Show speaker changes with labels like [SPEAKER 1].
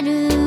[SPEAKER 1] る